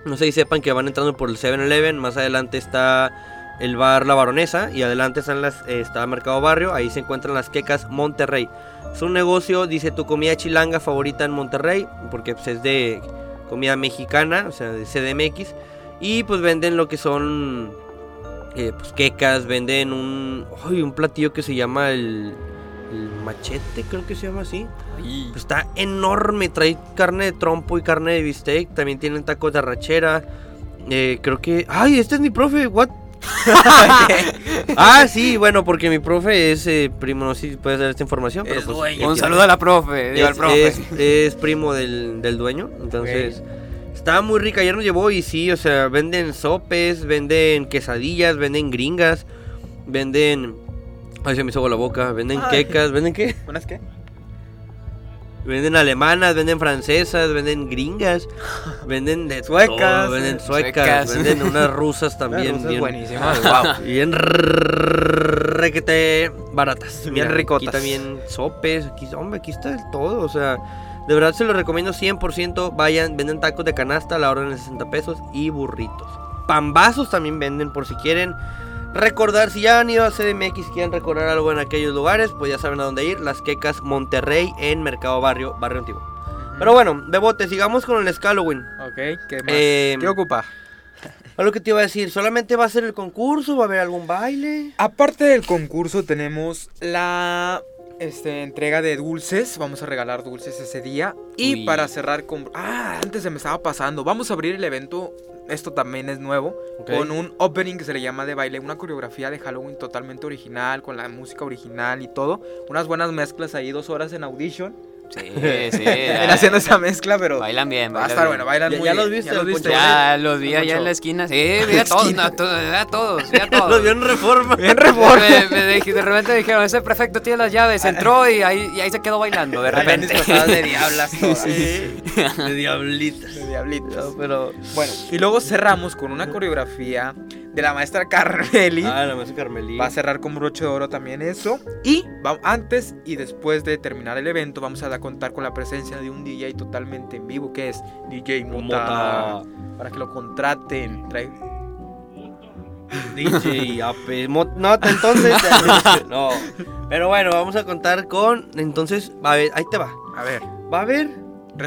S3: No sé si sepan que van entrando por el 7-Eleven. Más adelante está el bar La Baronesa. Y adelante están las, eh, está Mercado Barrio. Ahí se encuentran las quecas Monterrey. Es un negocio, dice tu comida chilanga favorita en Monterrey. Porque pues, es de comida mexicana, o sea, de CDMX. Y pues venden lo que son eh, pues quecas, venden un, ay, un platillo que se llama el, el machete, creo que se llama así. Pues está enorme, trae carne de trompo y carne de bistec, también tienen tacos de arrachera. eh, creo que, ay, este es mi profe, what? ah, sí, bueno, porque mi profe es eh, primo, no sé si puedes dar esta información, pero
S4: Es
S3: pues,
S4: dueño.
S5: Un saludo a la profe, digo, al
S3: es,
S5: profe.
S3: es- es primo del, del dueño, entonces estaba muy rica. Ayer nos llevó y sí, o sea, venden sopes, venden quesadillas, venden gringas, venden. Ay, se me hizo la boca. Venden
S4: Ay.
S3: quecas, ¿venden qué?
S4: ¿Unas qué?
S3: Venden alemanas, venden francesas, venden gringas, venden de
S4: Suecas,
S3: todo, venden suecas,
S5: suecas.
S3: venden unas rusas también.
S4: Rusas
S3: bien,
S4: buenísimas, wow.
S3: Bien requete baratas.
S4: Bien
S3: Mira,
S4: ricotas.
S3: Aquí también sopes, aquí, hombre, aquí está el todo, o sea, de verdad se lo recomiendo 100%, vayan, venden tacos de canasta a la orden de 60 pesos y burritos. Pambazos también venden por si quieren recordar, si ya han ido a CDMX y quieren recordar algo en aquellos lugares, pues ya saben a dónde ir, Las Quecas Monterrey en Mercado Barrio, Barrio Antiguo. Pero bueno, de bote, sigamos con el Scalloween.
S4: Ok, ¿qué más?
S3: Eh,
S4: ¿Qué ocupa?
S3: Algo que te iba a decir, ¿solamente va a ser el concurso? ¿Va a haber algún baile?
S4: Aparte del concurso tenemos la este, entrega de dulces. Vamos a regalar dulces ese día. Y
S5: Uy.
S4: para cerrar con... Ah, antes se me estaba pasando. Vamos a abrir el evento. Esto también es nuevo. Con un opening que se le llama de baile. Una coreografía de Halloween totalmente original. Con la música original y todo. Unas buenas mezclas ahí. Dos horas en audition.
S5: Sí, sí.
S4: Haciendo esa mezcla, pero...
S5: Bailan bien,
S4: Va a
S5: bailan
S4: estar
S5: bien.
S4: bueno, bailan
S3: Ya-
S4: muy
S3: ya
S4: bien.
S3: los viste,
S4: Ya los viste.
S5: Ya los vi allá en la esquina. Sí, vi a todos,
S4: Esquina.
S5: no, to- vi a todos, vi a todos.
S3: Lo vio en reforma.
S4: Bien reforma.
S5: Me- me dije- de repente dijeron, ese prefecto tiene las llaves, entró y ahí, y ahí se quedó bailando, de repente.
S4: de diablas todas.
S3: Sí, de diablitas.
S4: De diablitas.
S3: No, pero.
S4: Bueno, y luego cerramos con una coreografía de la maestra Carmeli.
S3: Ah, la maestra Carmelí.
S4: Va a cerrar con broche de oro también eso. Y va- antes y después de terminar el evento vamos a contar con la presencia de un DJ totalmente en vivo que es DJ Mota.
S3: Mota.
S4: Para que lo contraten. Trae-
S3: DJ AP. Entonces. no. Pero bueno, vamos a contar con. Entonces, va a ver, ahí te va.
S4: A ver,
S3: Va a haber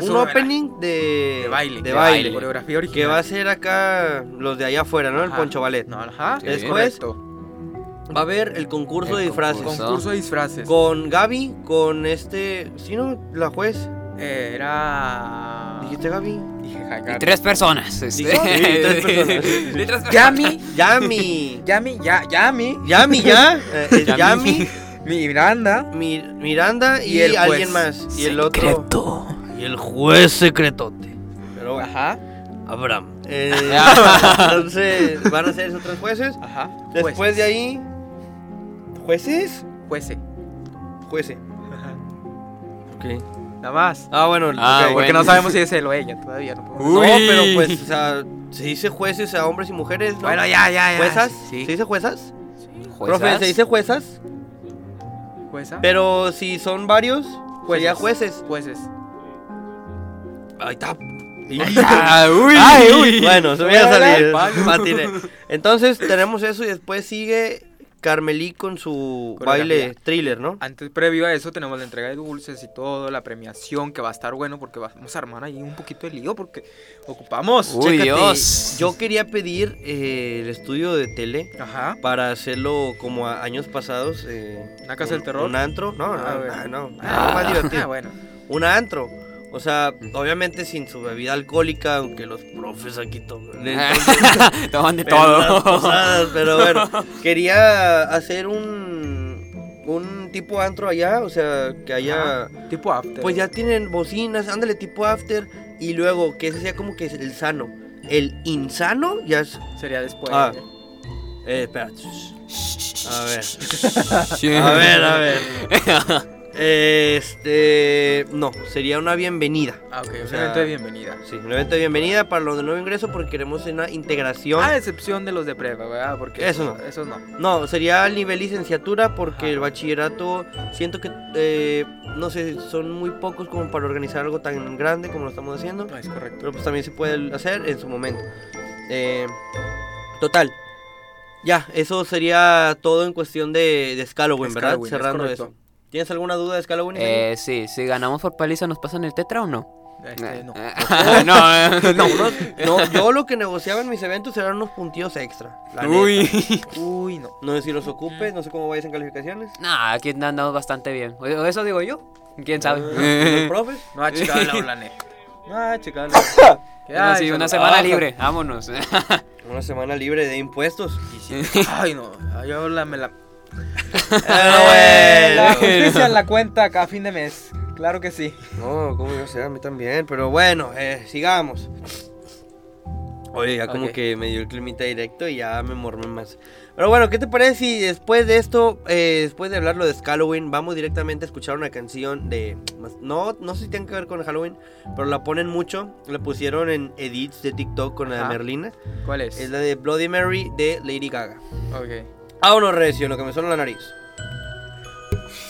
S3: un opening de.
S4: de baile.
S3: De baile.
S4: Coreografía original.
S3: Que va a ser acá los de allá afuera, ¿no? El. Poncho Ballet.
S4: No, ajá.
S5: Sí.
S3: Después
S4: correcto.
S3: va a haber el concurso
S5: El
S3: de disfraces.
S5: concurso.
S4: Concurso de disfraces.
S3: Con Gaby, con este. ¿Sí, no? La juez.
S4: Eh, era.
S3: ¿Dijiste Gaby?
S4: Dije
S5: Y tres personas. este.
S3: Sí, tres personas.
S5: Y tres personas.
S4: Yami.
S3: Yami.
S4: Yami, ya, Yami.
S3: Yami ya. eh,
S5: Yami.
S4: Miranda.
S3: Mi- Miranda y,
S4: Y el
S3: alguien
S4: juez.
S3: más. Y el otro. Y el juez secretote. Pero bueno,
S4: Ajá.
S3: Abraham. Eh, entonces, van a ser esos tres jueces.
S4: Ajá.
S3: Después de ahí. ¿Jueces?
S4: Jueces.
S3: Jueces.
S4: Ajá.
S3: Ok.
S4: Nada más.
S3: Ah, bueno.
S5: Ah.
S4: Porque
S5: bueno.
S4: no sabemos si es él o ella todavía. No, podemos-
S3: No,
S5: Uy.
S3: pero pues, o sea, se dice jueces a hombres y mujeres, ¿no?
S4: Bueno, ya, ya, ya.
S3: ¿Juezas?
S4: Sí.
S3: ¿Se dice juezas?
S5: ¿Juezas?
S3: Profe, ¿se dice juezas?
S4: ¿Jueza?
S3: Pero si son varios, sería jueces.
S4: Jueces.
S3: Ahí está.
S5: Ah, uy.
S3: Ay, uy. Bueno, se iba a salir. Patiné. Entonces tenemos eso y después sigue Carmelí con su baile thriller, ¿no?
S4: Antes, previo a eso, tenemos la entrega de dulces y todo, la premiación que va a estar bueno porque vamos a armar ahí un poquito de lío porque ocupamos.
S5: Uy,
S3: Chécate,
S5: Dios.
S3: Yo quería pedir eh, el estudio de tele
S4: Ajá.
S3: para hacerlo como a años pasados. eh,
S4: ¿Una casa del
S3: un-
S4: terror?
S3: Un antro. No, no,
S4: Ah,
S3: no,
S4: bueno.
S3: no, no,
S4: Ah,
S3: más divertido.
S4: ah, bueno.
S3: Un antro. O sea, obviamente sin su bebida alcohólica, aunque los profes aquí toman.
S5: Toman de todo.
S3: posadas, pero bueno, quería hacer un un tipo antro allá, o sea, que haya
S4: Tipo after.
S3: pues ya tienen bocinas, ándale tipo after y luego que ese sea como que es el sano. El insano ya es
S4: Sería después.
S3: Ah. eh, espérate. A ver. A ver, a ver. Este, no, sería una bienvenida.
S4: Ah, ok.
S3: O
S4: un evento de bienvenida.
S3: Sí, un evento de bienvenida para los de nuevo ingreso porque queremos una integración.
S4: A excepción de los de prueba, ¿verdad? Porque
S3: Eso no.
S4: Esos no.
S3: No, sería al nivel licenciatura porque
S4: Ajá.
S3: el bachillerato siento que, eh, no sé, son muy pocos como para organizar algo tan grande como lo estamos haciendo.
S4: No es correcto.
S3: Pero pues también se puede hacer en su momento. Eh, total. Ya, eso sería todo en cuestión de, de Scalloween, ¿verdad?
S4: Es
S3: Cerrando eso. ¿Tienes alguna duda de Scalloween?
S5: Eh, sí, si ganamos por paliza, ¿nos pasan el tetra o no?
S4: Este, no.
S5: no, eh, no.
S3: Unos- no, yo lo que negociaba en mis eventos eran unos puntillos extra. la neta.
S5: Uy.
S4: Uy, no.
S3: No sé si los ocupes, no sé cómo vayas en calificaciones.
S5: Nah, aquí andamos bastante bien. O- Eso digo yo. ¿Quién sabe?
S3: ¿Los profes?
S4: No ha checado la neta. No ha checado ¿Qué
S5: Bueno, sí, una semana
S3: Ah,
S5: libre, vámonos.
S3: Una semana libre de impuestos.
S4: Ay, no. Yo la, me la...
S3: Eh,
S4: La justicia en la cuenta a fin de mes. Claro que sí.
S3: No, ¿cómo iba a ser? A mí también. Pero bueno, eh, sigamos. Oye, ya como
S4: Ok.
S3: que me dio el climita directo y ya me mormé más. Pero bueno, ¿qué te parece si después de esto, eh, después de hablarlo de Halloween, vamos directamente a escuchar una canción de... No, no sé si tiene que ver con Halloween, pero la ponen mucho. La pusieron en edits de TikTok con la de
S4: Ajá.
S3: Merlina.
S4: ¿Cuál es?
S3: Es la de Bloody Mary de Lady Gaga.
S4: Ok.
S3: Vámonos, Recio, lo que me suena la nariz.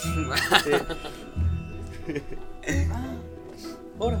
S3: Ahora.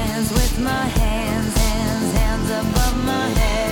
S10: with my hands, hands, hands above my head,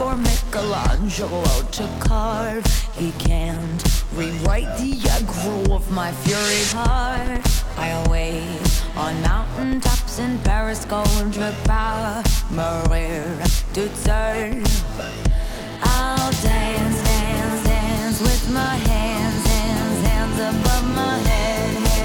S10: for Michelangelo to carve. He can't rewrite the aggro of my fury heart. I'll wait on mountaintops in Paris, Gondra, Power, Maria, to turn. I'll dance, dance, dance with my hands, hands, hands above my head.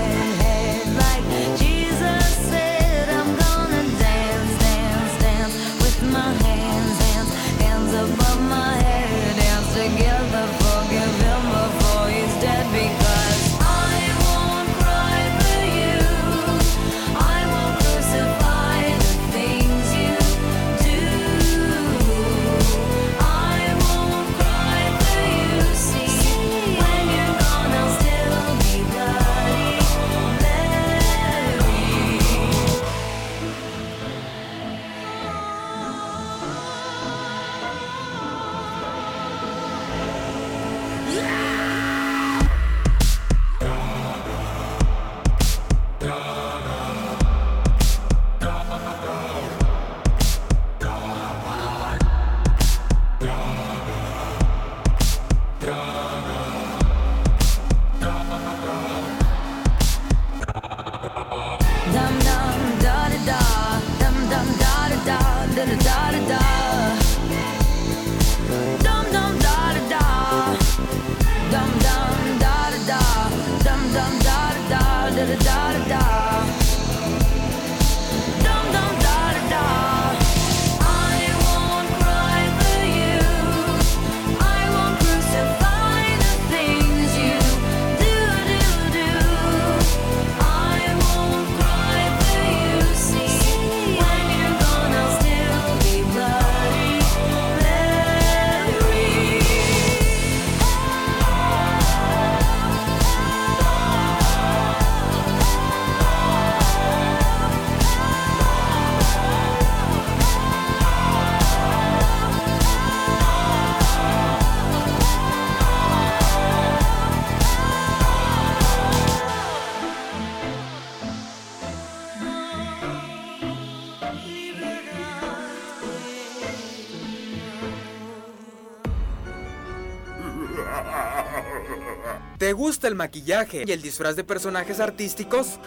S7: ¿Te gusta el maquillaje y el disfraz de personajes artísticos?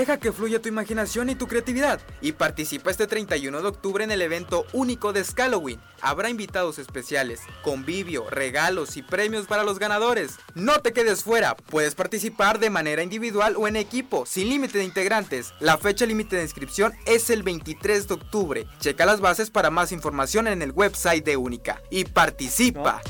S7: Deja que fluya tu imaginación y tu creatividad y participa este 31 de octubre en el evento único de Halloween. Habrá invitados especiales, convivio, regalos y premios para los ganadores. No te quedes fuera, puedes participar de manera individual o en equipo, sin límite de integrantes. La fecha límite de inscripción es el 23 de octubre. Checa las bases para más información en el website de Única y participa.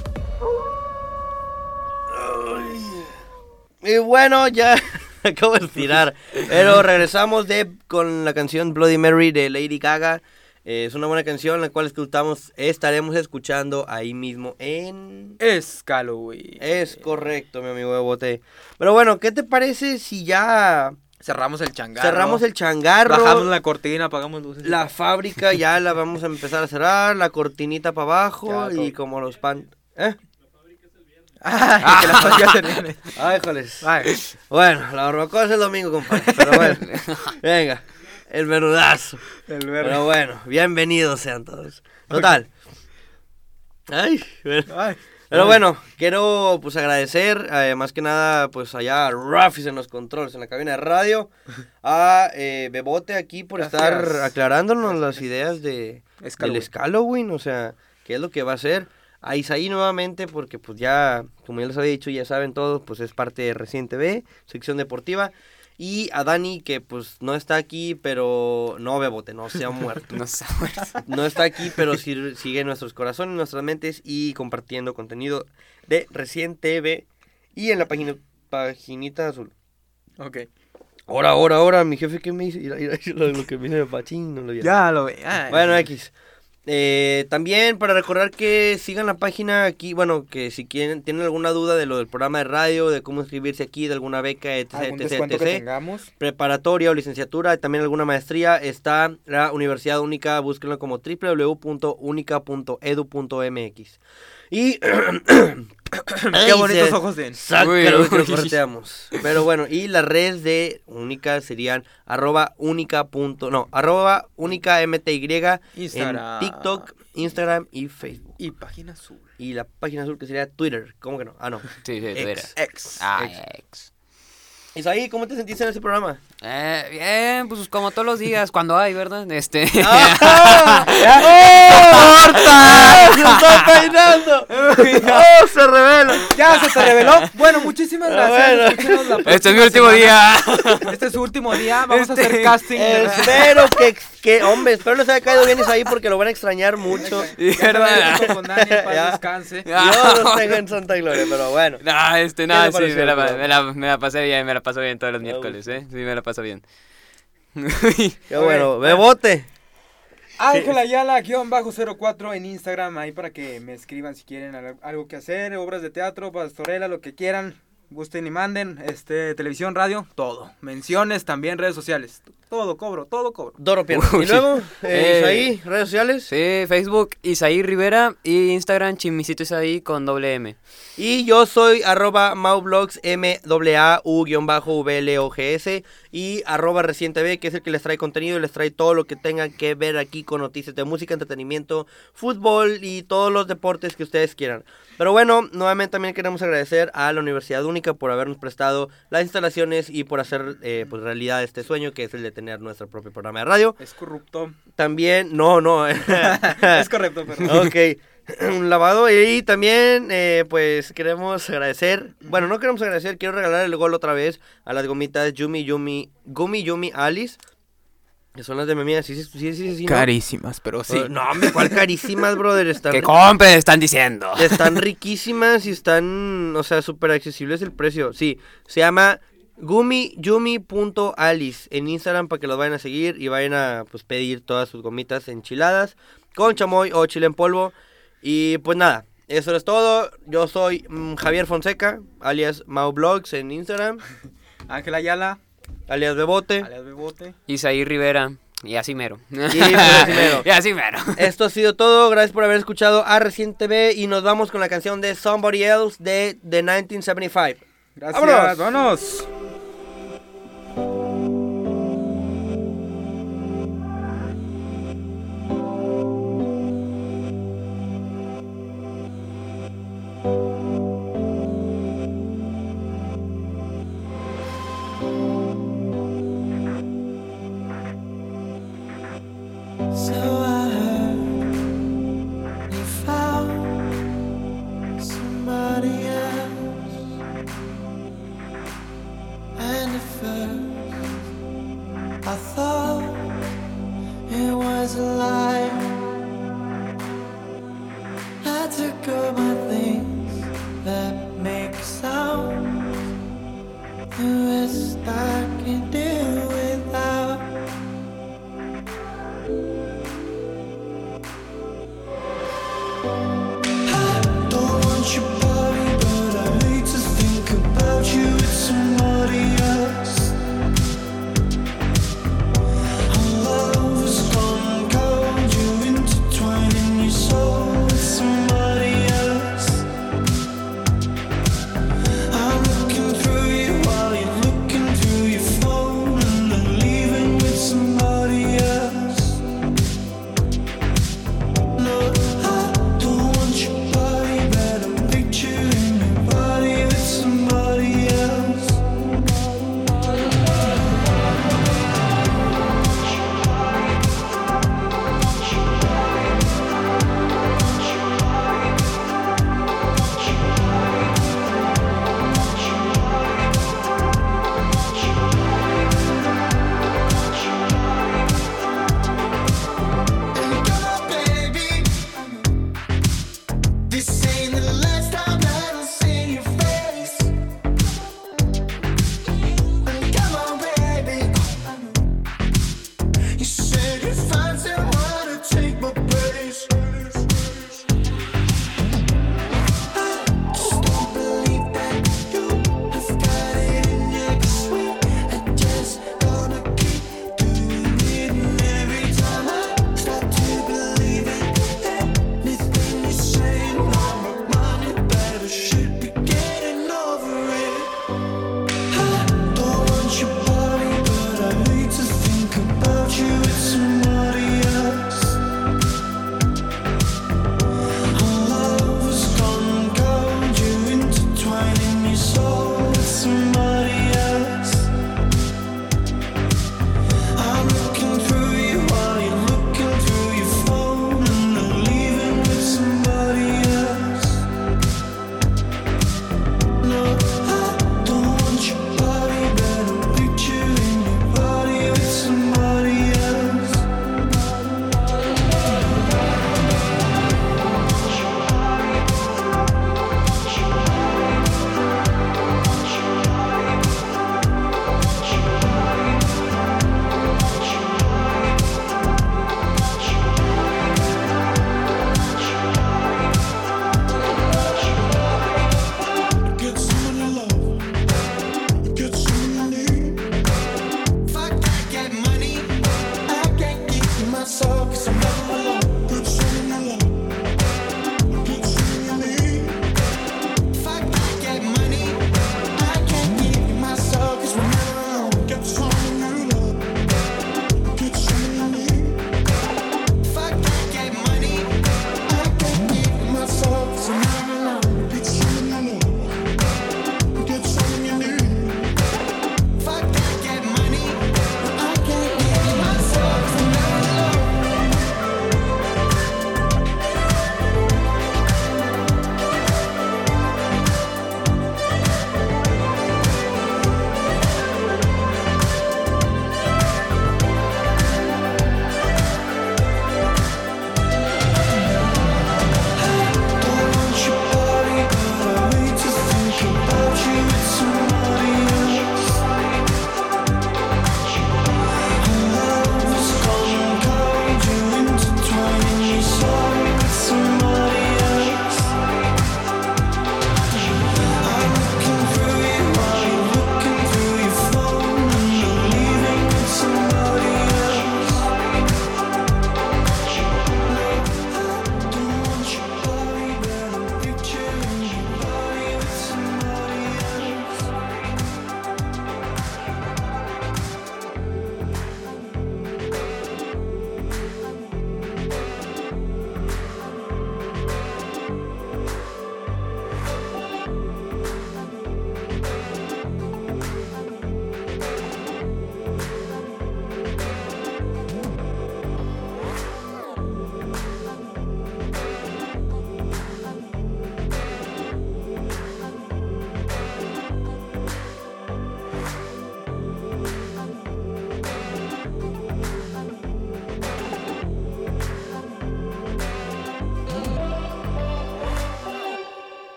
S3: Y bueno, ya acabo de tirar. Pero regresamos de con la canción Bloody Mary de Lady Gaga. Eh, es una buena canción la cual escuchamos, estaremos escuchando ahí mismo en...
S4: Es Halloween.
S3: Es correcto, mi amigo Bote. Pero bueno, ¿qué te parece si ya
S4: Cerramos el changarro.
S3: cerramos el changarro?
S4: Bajamos la cortina, apagamos luces.
S3: La fábrica ya la vamos a empezar a cerrar, la cortinita para abajo
S4: Ya,
S3: y como los pan... ¿Eh?
S4: Ay, que la fábrica termine.
S3: Ay, joles.
S4: Ay.
S3: Bueno, la barbacoa es el domingo, compadre. Pero bueno, venga, el menudazo.
S4: El verde.
S3: Pero bueno, bienvenidos sean todos. Total. Ay, bueno.
S4: Ay.
S3: Pero bueno, quiero pues agradecer, eh, más que nada, pues allá a Rafis en los controles, en la cabina de radio, a eh, Bebote aquí por
S4: Gracias.
S3: estar aclarándonos las ideas de,
S4: Es
S3: del o sea, qué es lo que va a hacer. A Isaí nuevamente, porque pues ya, como ya les había dicho, ya saben todos, pues es parte de Reciente B, sección deportiva. Y a Dani, que pues no está aquí, pero no Bebote, no se ha muerto.
S5: No sabes.
S3: No está aquí, pero sí sigue en nuestros corazones, nuestras mentes y compartiendo contenido de Recién TV y en la página paginita azul.
S4: Ok.
S3: Ahora, ahora, ahora, mi jefe, ¿qué me dice? Lo, que me dice Pachín, no lo vi.
S4: Ya lo ve.
S3: Bueno, X. Eh, también para recordar que sigan la página aquí, bueno, que si quieren, tienen alguna duda de lo del programa de radio, de cómo inscribirse aquí, de alguna beca, etc,
S4: ¿Algún
S3: etc,
S4: que tengamos?
S3: preparatoria o licenciatura, también alguna maestría, está la Universidad Única, búsquenlo como www.unica.edu.mx. Y...
S4: Qué bonitos ojos tienen.
S3: Sácalo corteamos. Pero bueno, y las redes de Única serían arroba única punto, no, arroba única mty
S4: Instagram.
S3: en TikTok, Instagram y Facebook.
S4: Y página azul.
S3: Y la página azul que sería Twitter, ¿cómo que no? Ah, no.
S5: Sí, sí,
S3: Ex.
S5: Twitter.
S4: Ex.
S5: Ah,
S3: Ex.
S5: ex.
S3: Isaí, ¿cómo te sentiste en ese programa?
S5: Eh, bien, pues como todos los días, cuando hay, ¿verdad? Este.
S3: ¡Ah! ¡Oh! ¡Se está peinando! ¡Oh, se revela!
S4: Ya se te reveló. Bueno, muchísimas gracias.
S3: Bueno.
S4: Escúchenos la
S5: este es mi último
S4: semana.
S5: día.
S4: Este es su último día. Vamos a
S5: Este-
S4: hacer casting. de-
S3: Espero que, que, hombre, espero les haya caído bien Isaí porque lo van a extrañar mucho.
S5: Y
S4: Ya se va
S5: verdad.
S4: con Dani, paz
S3: Ya.
S4: descanse.
S3: Yo los tengo en Santa Gloria, pero bueno.
S5: No, este,
S3: ¿Qué
S5: no, sí,
S3: pareció
S5: me la, me, la, me la pasé bien, me la paso bien todos los
S3: Me
S5: miércoles. ¿eh? Sí, me la paso bien.
S3: Qué bueno. Bebote.
S4: Ángel Ayala, guion bajo 04 en Instagram, ahí para que me escriban si quieren al- algo que hacer, obras de teatro, pastorela, lo que quieran, gusten y manden, este, televisión, radio, todo. Menciones también, redes sociales, todo cobro, todo cobro.
S3: Doro Pierna.
S5: Uy,
S3: Y luego, eh,
S5: Eh,
S3: Isaí, redes sociales.
S5: Sí, Facebook Isaí Rivera y Instagram Chimisito Isaí con doble M.
S3: Y yo soy arroba maublogs m a u v l o g s y arroba reciente B, que es el que les trae contenido y les trae todo lo que tengan que ver aquí con noticias de música, entretenimiento, fútbol y todos los deportes que ustedes quieran. Pero bueno, nuevamente también queremos agradecer a la Universidad Única por habernos prestado las instalaciones y por hacer eh, pues realidad este sueño que es el de tener nuestro propio programa de radio.
S4: Es corrupto.
S3: También, no, no.
S4: es correcto, perdón.
S3: Ok, un lavado y también eh, pues queremos agradecer, bueno no queremos agradecer, quiero regalar el gol otra vez a las gomitas Yumi Yumi, Gumi Yumi Alice, que son las de mi amiga, sí, sí, sí, sí, sí, ¿no?
S4: Carísimas, pero sí.
S3: No, hombre, cuál carísimas, brother, están,
S5: Que compre, están diciendo.
S3: están riquísimas y están, o sea, súper accesibles el precio, sí, se llama gumiyumi.alice en Instagram para que los vayan a seguir y vayan a pues pedir todas sus gomitas enchiladas con chamoy o chile en polvo. Y pues nada, eso es todo. Yo soy mm, Javier Fonseca, alias Maublogs en Instagram,
S4: Ángel Ayala,
S3: alias Bebote.
S4: alias Bebote.
S5: Isaí Rivera. Y así mero.
S3: pues, así mero.
S5: y así mero.
S3: Esto ha sido todo. Gracias por haber escuchado a Recién TV y nos vamos con la canción de Somebody Else de The 1975.
S4: Gracias,
S3: ¡Vámonos!
S4: vámonos.
S2: somebody.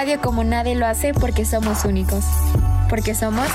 S2: Radio como nadie lo hace porque somos únicos. Porque somos